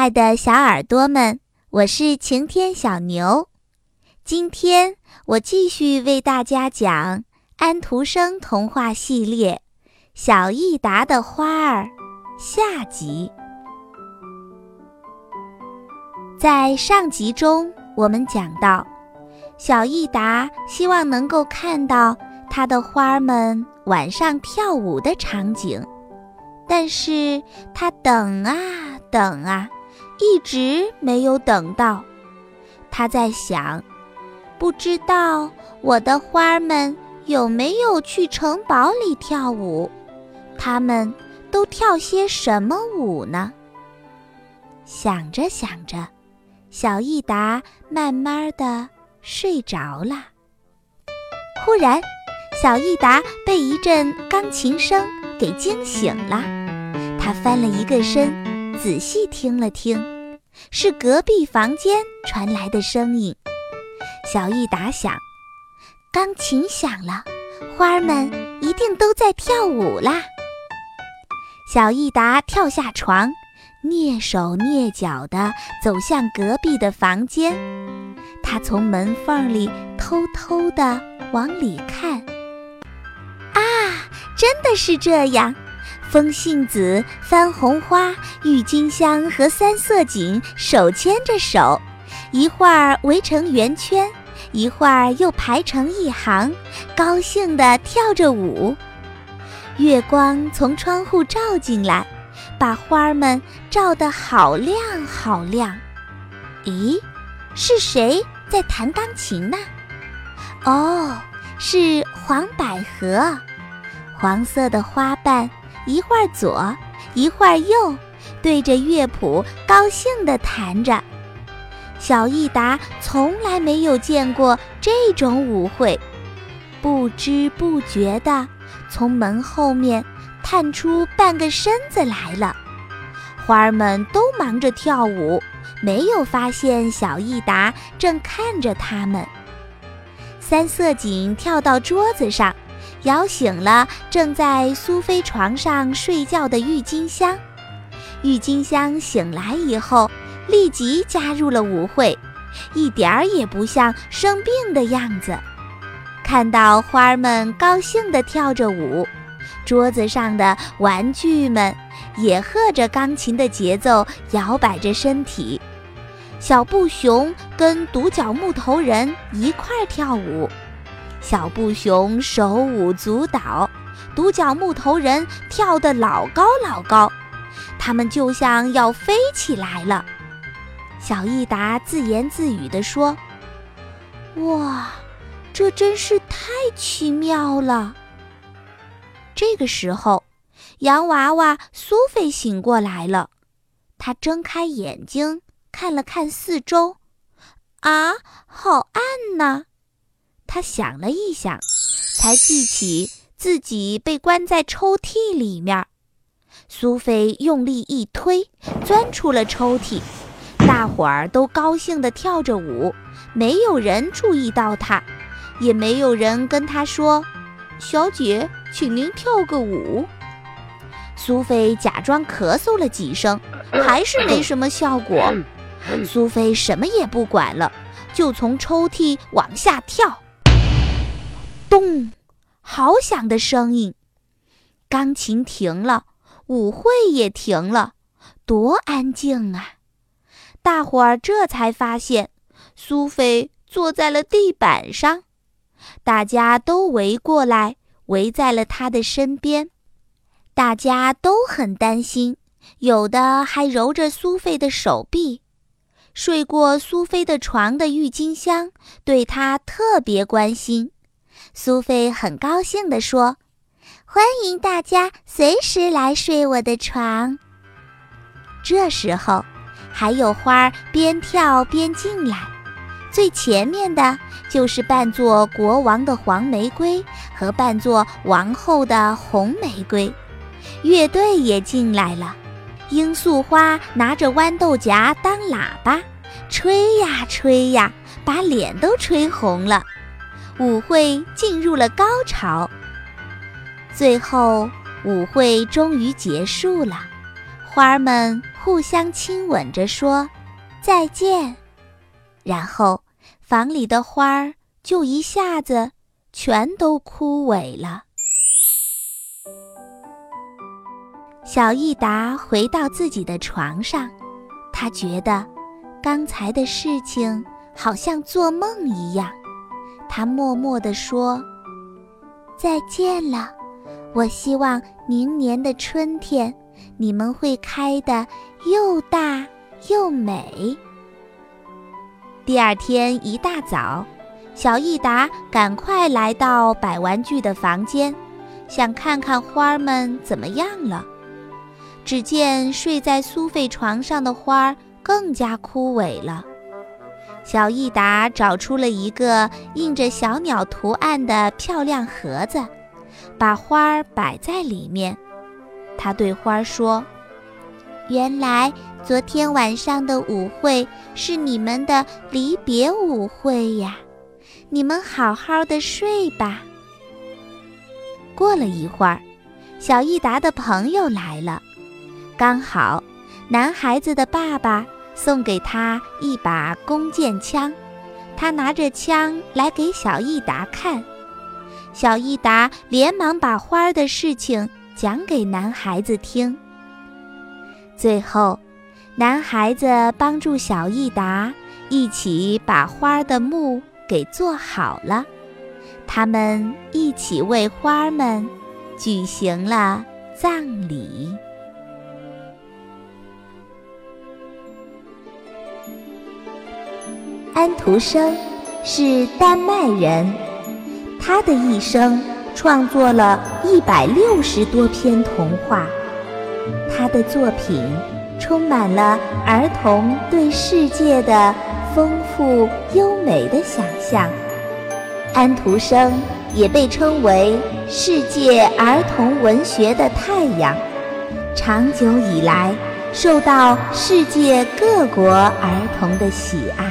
爱的小耳朵们，我是晴天小牛。今天我继续为大家讲安徒生童话系列《小益达的花儿》下集。在上集中，我们讲到，小益达希望能够看到他的花儿们晚上跳舞的场景，但是他等啊等啊。一直没有等到，他在想，不知道我的花儿们有没有去城堡里跳舞，他们都跳些什么舞呢？想着想着，小益达慢慢的睡着了。忽然，小益达被一阵钢琴声给惊醒了，他翻了一个身。仔细听了听，是隔壁房间传来的声音。小益达想，钢琴响了，花儿们一定都在跳舞啦。小益达跳下床，蹑手蹑脚地走向隔壁的房间。他从门缝里偷偷地往里看。啊，真的是这样！风信子、番红花、郁金香和三色堇手牵着手，一会儿围成圆圈，一会儿又排成一行，高兴地跳着舞。月光从窗户照进来，把花儿们照得好亮好亮。咦，是谁在弹钢琴呢？哦，是黄百合，黄色的花瓣。一会儿左，一会儿右，对着乐谱高兴地弹着。小益达从来没有见过这种舞会，不知不觉地从门后面探出半个身子来了。花儿们都忙着跳舞，没有发现小益达正看着他们。三色堇跳到桌子上。摇醒了正在苏菲床上睡觉的郁金香。郁金香醒来以后，立即加入了舞会，一点儿也不像生病的样子。看到花儿们高兴地跳着舞，桌子上的玩具们也和着钢琴的节奏摇摆着身体。小布熊跟独角木头人一块儿跳舞。小布熊手舞足蹈，独角木头人跳得老高老高，他们就像要飞起来了。小益达自言自语地说：“哇，这真是太奇妙了。”这个时候，洋娃娃苏菲醒过来了，她睁开眼睛看了看四周，啊，好暗呐！他想了一想，才记起自己被关在抽屉里面。苏菲用力一推，钻出了抽屉。大伙儿都高兴地跳着舞，没有人注意到她，也没有人跟她说：“小姐，请您跳个舞。”苏菲假装咳嗽了几声，还是没什么效果。苏菲什么也不管了，就从抽屉往下跳。咚！好响的声音，钢琴停了，舞会也停了，多安静啊！大伙儿这才发现，苏菲坐在了地板上，大家都围过来，围在了她的身边。大家都很担心，有的还揉着苏菲的手臂。睡过苏菲的床的郁金香对她特别关心。苏菲很高兴地说：“欢迎大家随时来睡我的床。”这时候，还有花儿边跳边进来。最前面的就是扮作国王的黄玫瑰和扮作王后的红玫瑰。乐队也进来了。罂粟花拿着豌豆荚当喇叭，吹呀吹呀，把脸都吹红了。舞会进入了高潮，最后舞会终于结束了，花儿们互相亲吻着说再见，然后房里的花儿就一下子全都枯萎了。小益达回到自己的床上，他觉得刚才的事情好像做梦一样。他默默地说：“再见了，我希望明年的春天你们会开得又大又美。”第二天一大早，小益达赶快来到摆玩具的房间，想看看花儿们怎么样了。只见睡在苏菲床上的花儿更加枯萎了。小益达找出了一个印着小鸟图案的漂亮盒子，把花儿摆在里面。他对花儿说：“原来昨天晚上的舞会是你们的离别舞会呀，你们好好的睡吧。”过了一会儿，小益达的朋友来了。刚好，男孩子的爸爸送给他一把弓箭枪，他拿着枪来给小益达看。小益达连忙把花儿的事情讲给男孩子听。最后，男孩子帮助小益达一起把花儿的墓给做好了，他们一起为花儿们举行了葬礼。安徒生是丹麦人，他的一生创作了一百六十多篇童话。他的作品充满了儿童对世界的丰富优美的想象。安徒生也被称为世界儿童文学的太阳，长久以来受到世界各国儿童的喜爱。